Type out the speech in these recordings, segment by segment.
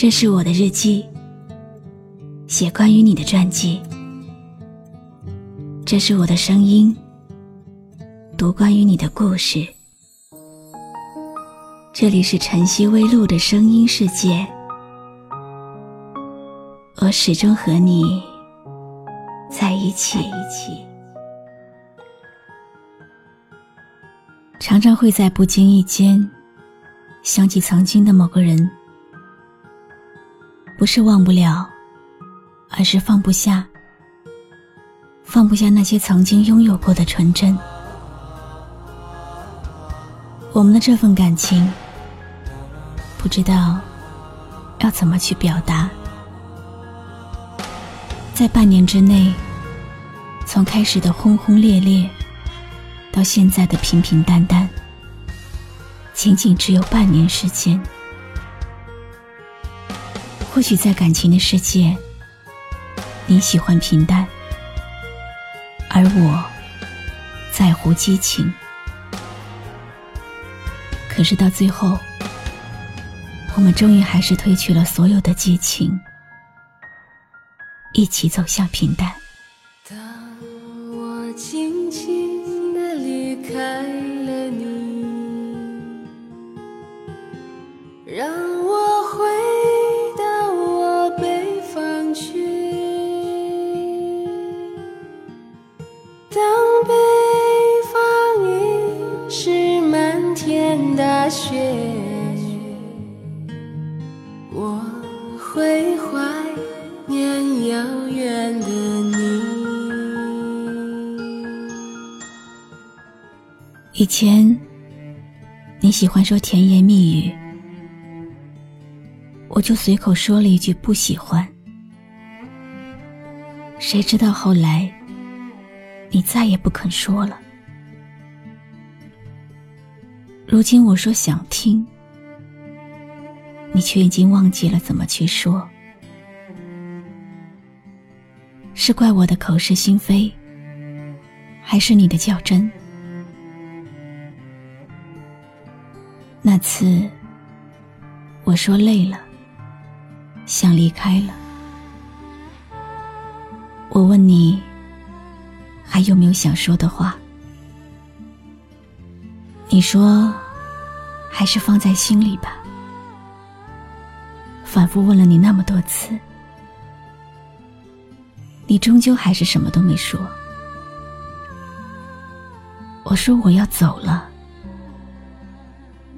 这是我的日记，写关于你的传记。这是我的声音，读关于你的故事。这里是晨曦微露的声音世界，我始终和你在一起。常常会在不经意间想起曾经的某个人，不是忘不了，而是放不下。放不下那些曾经拥有过的纯真。我们的这份感情，不知道要怎么去表达。在半年之内，从开始的轰轰烈烈，到现在的平平淡淡，仅仅只有半年时间。或许在感情的世界，你喜欢平淡。而我在乎激情，可是到最后，我们终于还是褪去了所有的激情，一起走向平淡。当我轻轻的离开了你，当北方已是漫天大雪，我会怀念遥远的你以前，你喜欢说甜言蜜语，我就随口说了一句不喜欢。谁知道后来，你再也不肯说了。如今我说想听，你却已经忘记了怎么去说，是怪我的口是心非，还是你的较真？那次，我说累了，想离开了。我问你，还有没有想说的话？你说，还是放在心里吧。反复问了你那么多次，你终究还是什么都没说。我说我要走了。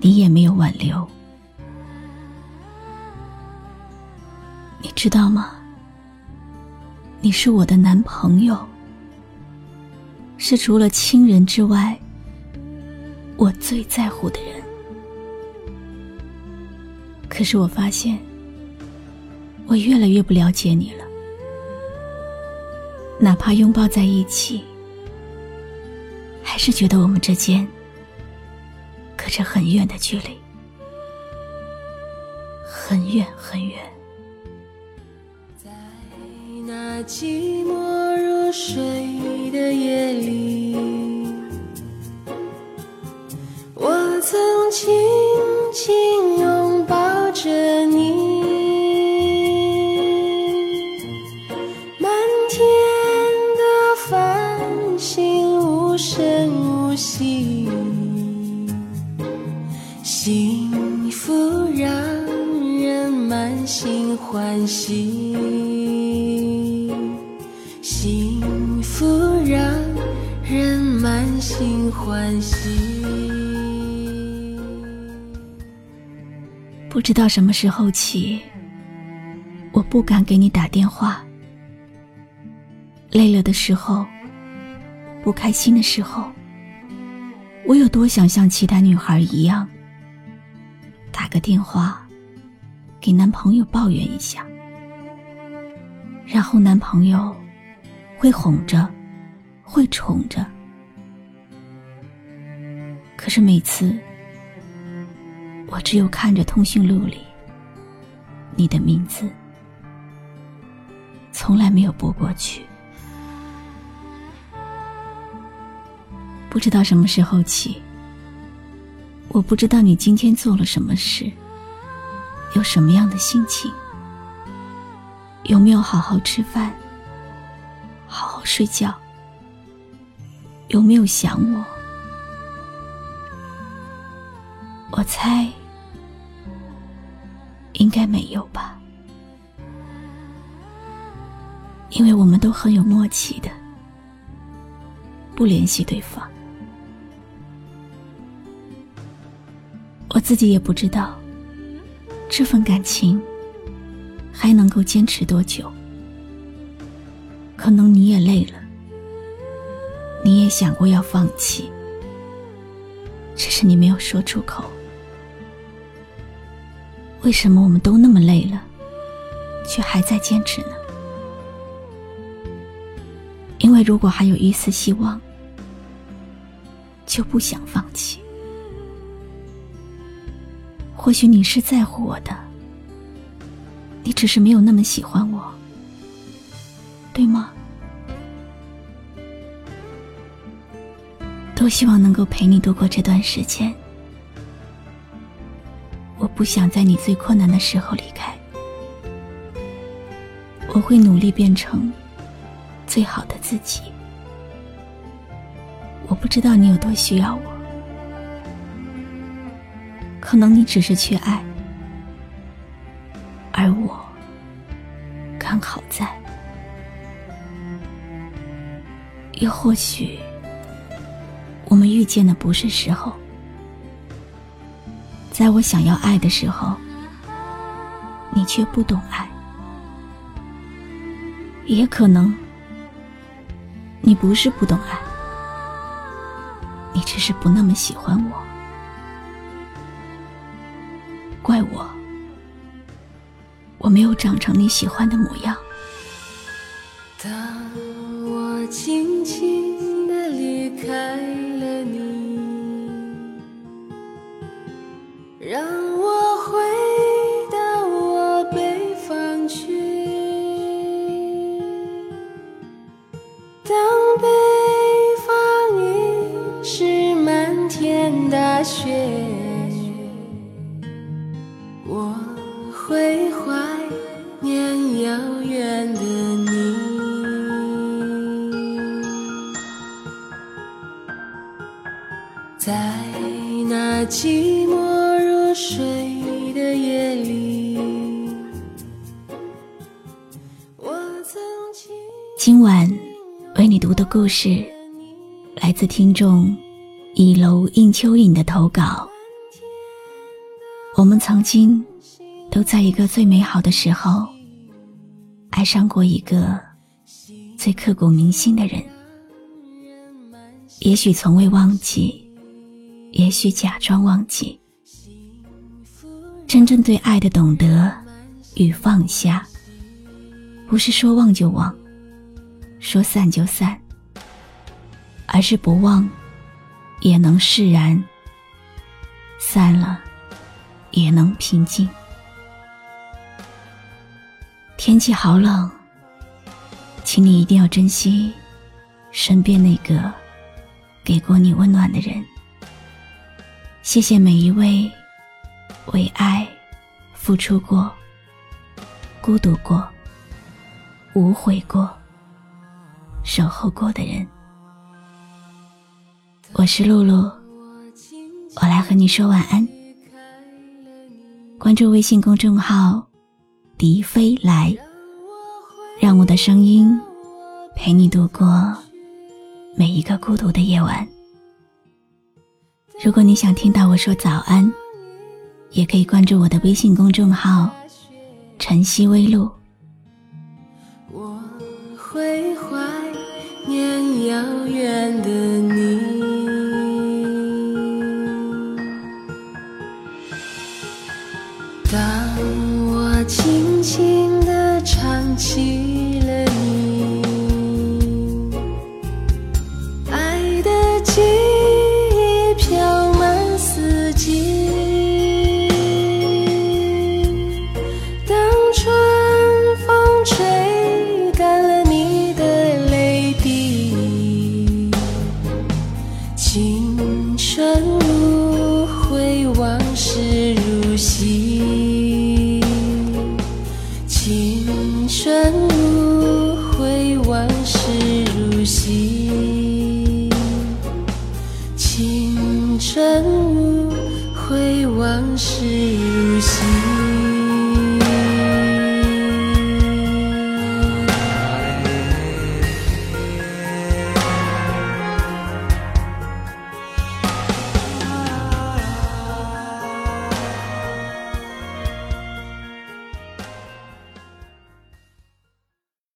你也没有挽留，你知道吗？你是我的男朋友，是除了亲人之外，我最在乎的人。可是我发现，我越来越不了解你了。哪怕拥抱在一起，还是觉得我们之间。隔着很远的距离，很远很远。在那寂寞水的夜里，我曾轻轻拥抱着你。满天的繁星无声无息。幸福让人满心欢喜，心欢喜。不知道什么时候起，我不敢给你打电话。累了的时候，不开心的时候，我有多想像其他女孩一样。打个电话，给男朋友抱怨一下，然后男朋友会哄着，会宠着。可是每次，我只有看着通讯录里你的名字，从来没有拨过去。不知道什么时候起。我不知道你今天做了什么事，有什么样的心情？有没有好好吃饭？好好睡觉？有没有想我？我猜，应该没有吧。因为我们都很有默契的，不联系对方。我自己也不知道，这份感情还能够坚持多久。可能你也累了，你也想过要放弃，只是你没有说出口。为什么我们都那么累了，却还在坚持呢？因为如果还有一丝希望，就不想放弃。或许你是在乎我的，你只是没有那么喜欢我，对吗？多希望能够陪你度过这段时间。不想在你最困难的时候离开，我会努力变成最好的自己。我不知道你有多需要我。可能你只是缺爱，而我刚好在。又或许，我们遇见的不是时候。在我想要爱的时候，你却不懂爱。也可能，你不是不懂爱，你只是不那么喜欢我。怪我，我没有长成你喜欢的模样。当我轻轻地离开在那寂寞如水的夜里，我曾经。今晚为你读的故事，来自听众倚楼映秋影的投稿。我们曾经。都在一个最美好的时候，爱上过一个最刻骨铭心的人。也许从未忘记，也许假装忘记。真正对爱的懂得与放下，不是说忘就忘，说散就散，而是不忘也能释然，散了也能平静。天气好冷，请你一定要珍惜身边那个给过你温暖的人。谢谢每一位为爱付出过、孤独过、无悔过、守候过的人。我是露露，我来和你说晚安。关注微信公众号。笛飞来，让我的声音陪你度过每一个孤独的夜晚。如果你想听到我说早安，也可以关注我的微信公众号“晨曦微露”。我会怀念遥远的你。当我轻轻地唱起青春无悔，往事